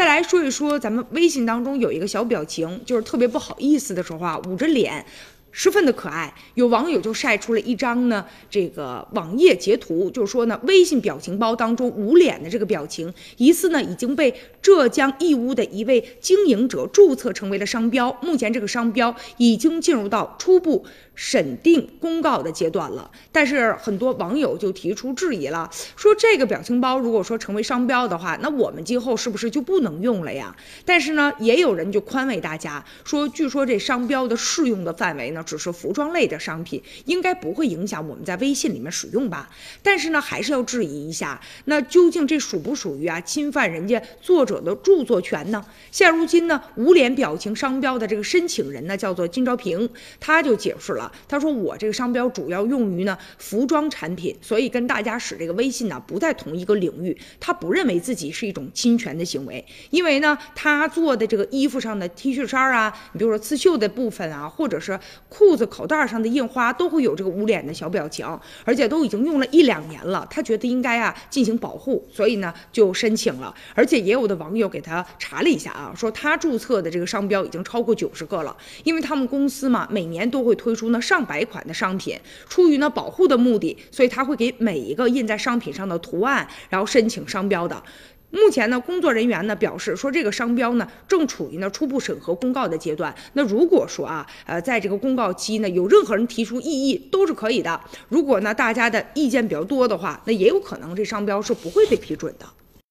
再来说一说咱们微信当中有一个小表情，就是特别不好意思的时候啊，捂着脸。十分的可爱，有网友就晒出了一张呢，这个网页截图，就是说呢，微信表情包当中捂脸的这个表情，疑似呢已经被浙江义乌的一位经营者注册成为了商标，目前这个商标已经进入到初步审定公告的阶段了。但是很多网友就提出质疑了，说这个表情包如果说成为商标的话，那我们今后是不是就不能用了呀？但是呢，也有人就宽慰大家说，据说这商标的适用的范围呢。只是服装类的商品，应该不会影响我们在微信里面使用吧？但是呢，还是要质疑一下，那究竟这属不属于啊侵犯人家作者的著作权呢？现如今呢，无脸表情商标的这个申请人呢，叫做金昭平，他就解释了，他说我这个商标主要用于呢服装产品，所以跟大家使这个微信呢不在同一个领域，他不认为自己是一种侵权的行为，因为呢，他做的这个衣服上的 T 恤衫啊，你比如说刺绣的部分啊，或者是。裤子口袋上的印花都会有这个捂脸的小表情，而且都已经用了一两年了。他觉得应该啊进行保护，所以呢就申请了。而且也有的网友给他查了一下啊，说他注册的这个商标已经超过九十个了。因为他们公司嘛，每年都会推出呢上百款的商品，出于呢保护的目的，所以他会给每一个印在商品上的图案，然后申请商标的。目前呢，工作人员呢表示说，这个商标呢正处于呢初步审核公告的阶段。那如果说啊，呃，在这个公告期呢，有任何人提出异议，都是可以的。如果呢大家的意见比较多的话，那也有可能这商标是不会被批准的。